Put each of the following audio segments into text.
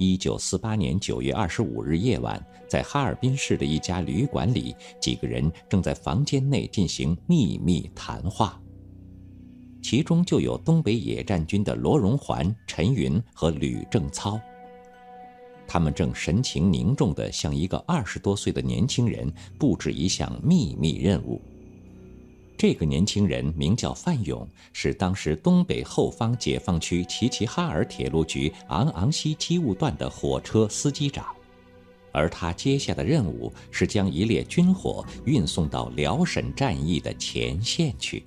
一九四八年九月二十五日夜晚，在哈尔滨市的一家旅馆里，几个人正在房间内进行秘密谈话。其中就有东北野战军的罗荣桓、陈云和吕正操。他们正神情凝重地向一个二十多岁的年轻人布置一项秘密任务。这个年轻人名叫范勇，是当时东北后方解放区齐齐哈尔铁路局昂昂西机务段的火车司机长，而他接下的任务是将一列军火运送到辽沈战役的前线去。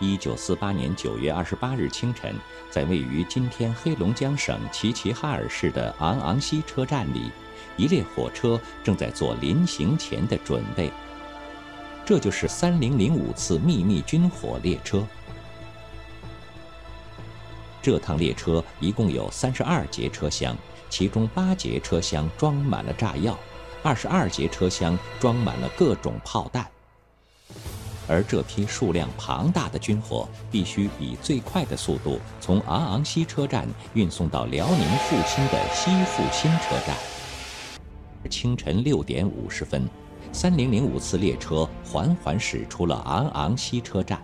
一九四八年九月二十八日清晨，在位于今天黑龙江省齐齐哈尔市的昂昂西车站里，一列火车正在做临行前的准备。这就是三零零五次秘密军火列车。这趟列车一共有三十二节车厢，其中八节车厢装满了炸药，二十二节车厢装满了各种炮弹。而这批数量庞大的军火必须以最快的速度从昂昂西车站运送到辽宁阜新的西阜新车站。清晨六点五十分，三零零五次列车缓缓驶出了昂昂西车站。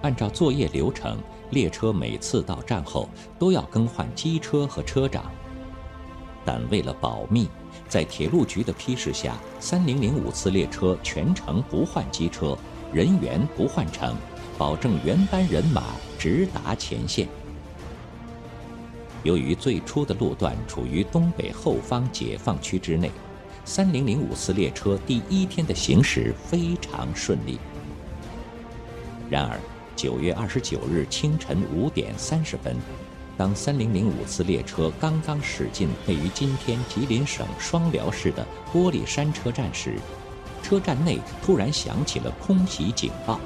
按照作业流程，列车每次到站后都要更换机车和车长，但为了保密。在铁路局的批示下，三零零五次列车全程不换机车，人员不换乘，保证原班人马直达前线。由于最初的路段处于东北后方解放区之内，三零零五次列车第一天的行驶非常顺利。然而，九月二十九日清晨五点三十分。当三零零五次列车刚刚驶进位于今天吉林省双辽市的玻璃山车站时，车站内突然响起了空袭警报。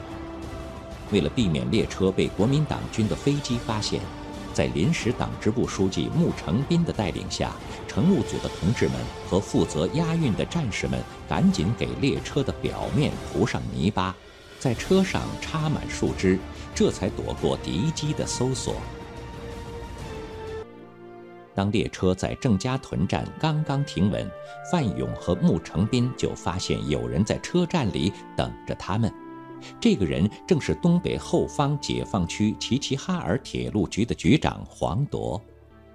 为了避免列车被国民党军的飞机发现，在临时党支部书记穆成斌的带领下，乘务组的同志们和负责押运的战士们赶紧给列车的表面铺上泥巴，在车上插满树枝，这才躲过敌机的搜索。当列车在郑家屯站刚刚停稳，范勇和穆成斌就发现有人在车站里等着他们。这个人正是东北后方解放区齐齐哈尔铁路局的局长黄铎。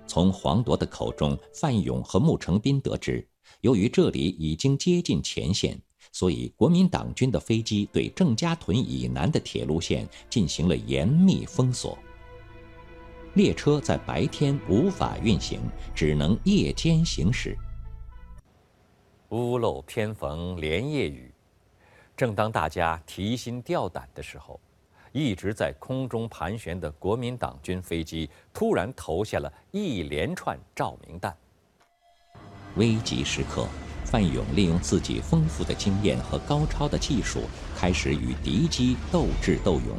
从黄铎的口中，范勇和穆成斌得知，由于这里已经接近前线，所以国民党军的飞机对郑家屯以南的铁路线进行了严密封锁。列车在白天无法运行，只能夜间行驶。屋漏偏逢连夜雨，正当大家提心吊胆的时候，一直在空中盘旋的国民党军飞机突然投下了一连串照明弹。危急时刻，范勇利用自己丰富的经验和高超的技术，开始与敌机斗智斗勇。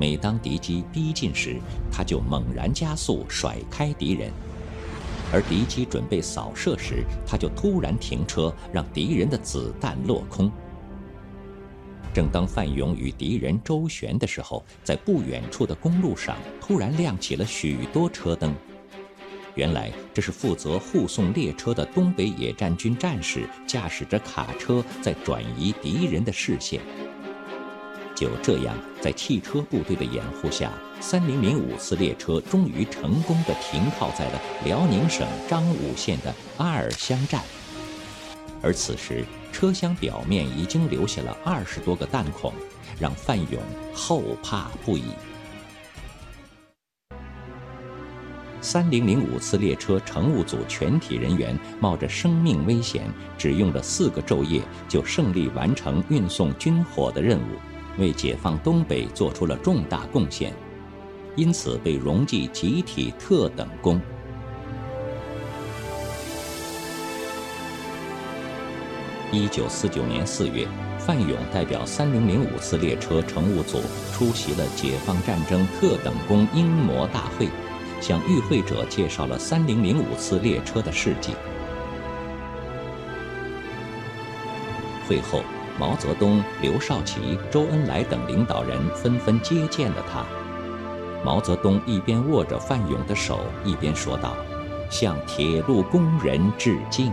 每当敌机逼近时，他就猛然加速，甩开敌人；而敌机准备扫射时，他就突然停车，让敌人的子弹落空。正当范勇与敌人周旋的时候，在不远处的公路上突然亮起了许多车灯。原来这是负责护送列车的东北野战军战士驾驶着卡车在转移敌人的视线。就这样，在汽车部队的掩护下，三零零五次列车终于成功地停靠在了辽宁省张武县的阿尔乡站。而此时，车厢表面已经留下了二十多个弹孔，让范勇后怕不已。三零零五次列车乘务组全体人员冒着生命危险，只用了四个昼夜，就胜利完成运送军火的任务。为解放东北做出了重大贡献。因此被荣记集体特等功。一九四九年四月，范勇代表三零零五次列车乘务组出席了解放战争特等功英模大会，向与会者介绍了三零零五次列车的事迹。会后，毛泽东、刘少奇、周恩来等领导人纷纷接见了他。毛泽东一边握着范勇的手，一边说道：“向铁路工人致敬。”